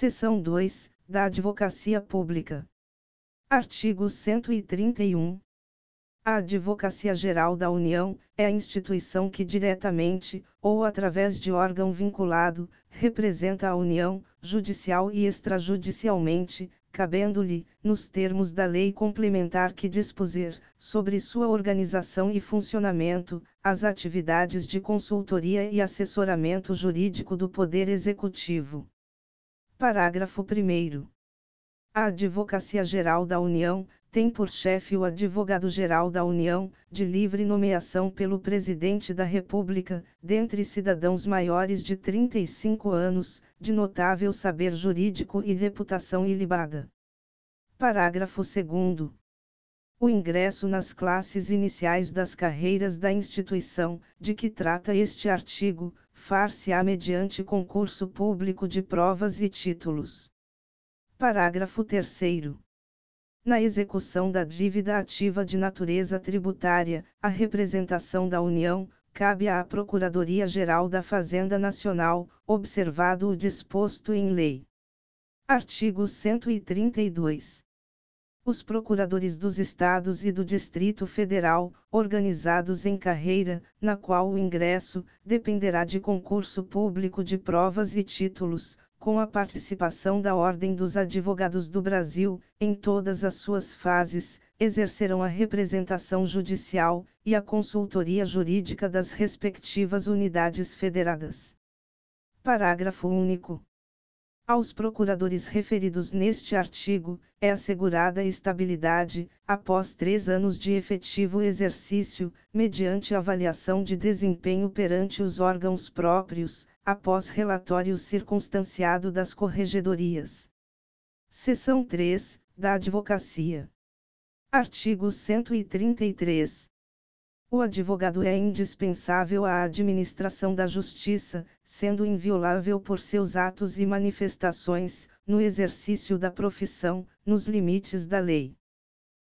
Seção 2, da Advocacia Pública. Artigo 131. A Advocacia Geral da União é a instituição que diretamente, ou através de órgão vinculado, representa a União, judicial e extrajudicialmente, cabendo-lhe, nos termos da lei complementar que dispuser, sobre sua organização e funcionamento, as atividades de consultoria e assessoramento jurídico do Poder Executivo. Parágrafo 1. A Advocacia Geral da União tem por chefe o Advogado-Geral da União, de livre nomeação pelo Presidente da República, dentre cidadãos maiores de 35 anos, de notável saber jurídico e reputação ilibada. Parágrafo 2. O ingresso nas classes iniciais das carreiras da instituição, de que trata este artigo, far-se-á mediante concurso público de provas e títulos. Parágrafo 3. Na execução da dívida ativa de natureza tributária, a representação da União, cabe à Procuradoria-Geral da Fazenda Nacional, observado o disposto em lei. Artigo 132. Os procuradores dos Estados e do Distrito Federal, organizados em carreira, na qual o ingresso dependerá de concurso público de provas e títulos, com a participação da Ordem dos Advogados do Brasil, em todas as suas fases, exercerão a representação judicial e a consultoria jurídica das respectivas unidades federadas. Parágrafo único. Aos procuradores referidos neste artigo, é assegurada estabilidade, após três anos de efetivo exercício, mediante avaliação de desempenho perante os órgãos próprios, após relatório circunstanciado das corregedorias. Seção 3, da Advocacia. Artigo 133. O advogado é indispensável à administração da justiça, sendo inviolável por seus atos e manifestações, no exercício da profissão, nos limites da lei.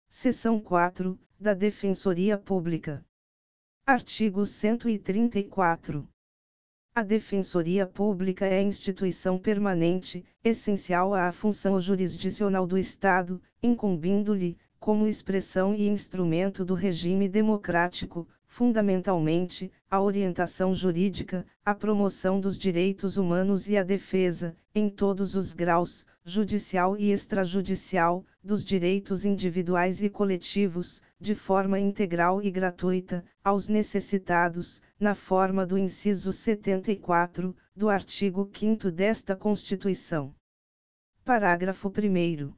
Seção 4, da Defensoria Pública. Artigo 134. A Defensoria Pública é instituição permanente, essencial à função jurisdicional do Estado, incumbindo-lhe, como expressão e instrumento do regime democrático, fundamentalmente, a orientação jurídica, a promoção dos direitos humanos e a defesa, em todos os graus, judicial e extrajudicial, dos direitos individuais e coletivos, de forma integral e gratuita, aos necessitados, na forma do inciso 74, do artigo 5 desta Constituição. Parágrafo 1.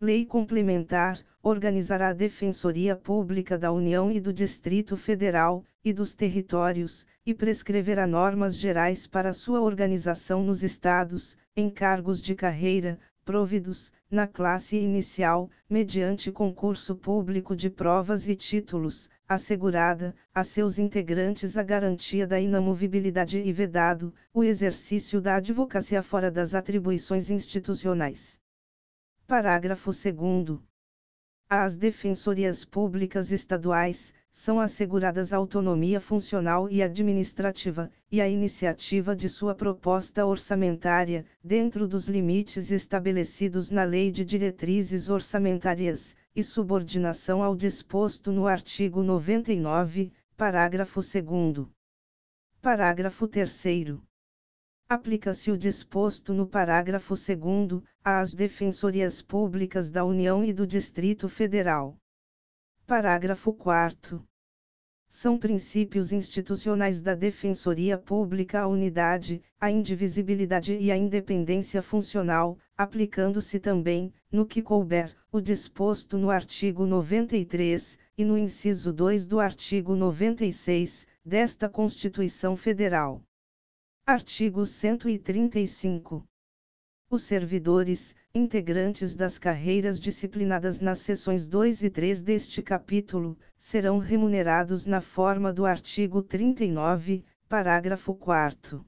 Lei Complementar, organizará a Defensoria Pública da União e do Distrito Federal, e dos territórios, e prescreverá normas gerais para sua organização nos estados, em cargos de carreira, providos, na classe inicial, mediante concurso público de provas e títulos, assegurada, a seus integrantes a garantia da inamovibilidade e vedado, o exercício da advocacia fora das atribuições institucionais. Parágrafo 2. Às defensorias públicas estaduais, são asseguradas autonomia funcional e administrativa, e a iniciativa de sua proposta orçamentária, dentro dos limites estabelecidos na Lei de Diretrizes Orçamentárias, e subordinação ao disposto no artigo 99, parágrafo 2. Parágrafo 3. Aplica-se o disposto no parágrafo 2 às defensorias públicas da União e do Distrito Federal. Parágrafo 4 são princípios institucionais da Defensoria Pública a unidade, a indivisibilidade e a independência funcional, aplicando-se também, no que couber, o disposto no artigo 93, e no inciso 2 do artigo 96, desta Constituição Federal. Artigo 135. Os servidores, integrantes das carreiras disciplinadas nas seções 2 e 3 deste capítulo, serão remunerados na forma do artigo 39, parágrafo 4